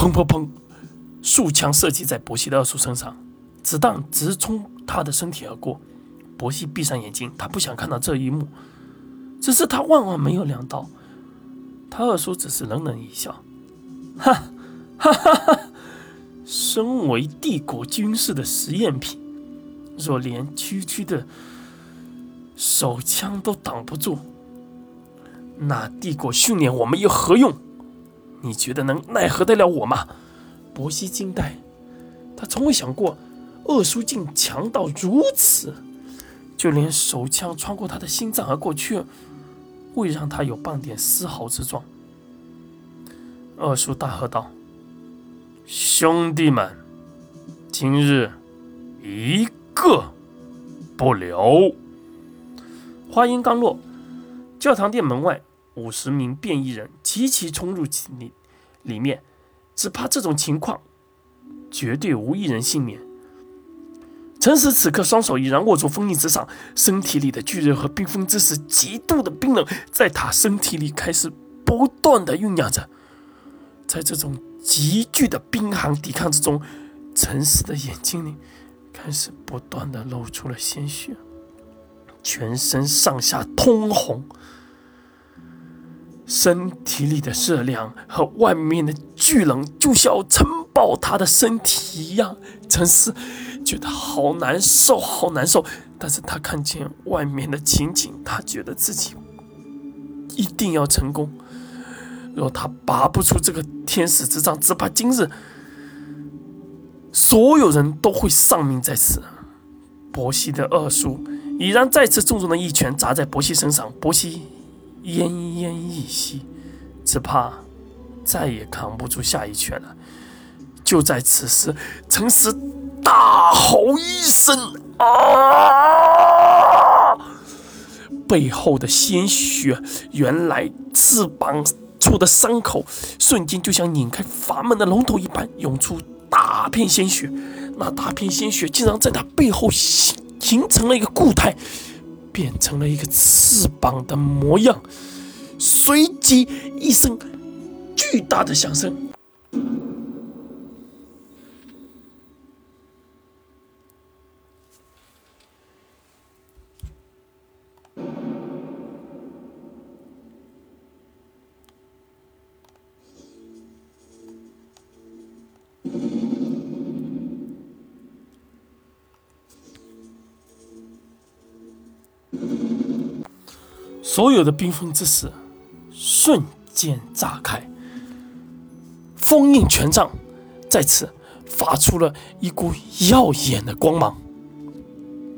砰砰砰，数枪射击在伯西的二叔身上，子弹直冲他的身体而过。伯西闭上眼睛，他不想看到这一幕，只是他万万没有料到，他二叔只是冷冷一笑，哈，哈哈哈！身为帝国军事的实验品，若连区区的手枪都挡不住，那帝国训练我们有何用？你觉得能奈何得了我吗？伯西惊呆，他从未想过二叔竟强到如此。就连手枪穿过他的心脏而过，去未让他有半点丝毫之状。二叔大喝道：“兄弟们，今日一个不留！”话音刚落，教堂殿门外五十名便衣人齐齐冲入其里，里面只怕这种情况绝对无一人幸免。陈实此刻双手已然握住封印之上，身体里的巨热和冰封之时极度的冰冷，在他身体里开始不断的酝酿着。在这种急剧的冰寒抵抗之中，陈实的眼睛里开始不断的露出了鲜血，全身上下通红，身体里的热量和外面的巨冷就像要撑爆他的身体一样，陈思。觉得好难受，好难受。但是他看见外面的情景，他觉得自己一定要成功。若他拔不出这个天使之杖，只怕今日所有人都会丧命在此。伯西的二叔已然再次重重的一拳砸在伯西身上，伯西奄奄一息，只怕再也扛不住下一拳了。就在此时，陈实。大吼一声啊！背后的鲜血，原来翅膀处的伤口，瞬间就像拧开阀门的龙头一般，涌出大片鲜血。那大片鲜血竟然在他背后形形成了一个固态，变成了一个翅膀的模样。随即一声巨大的响声。所有的冰封之石，瞬间炸开。封印权杖在此发出了一股耀眼的光芒。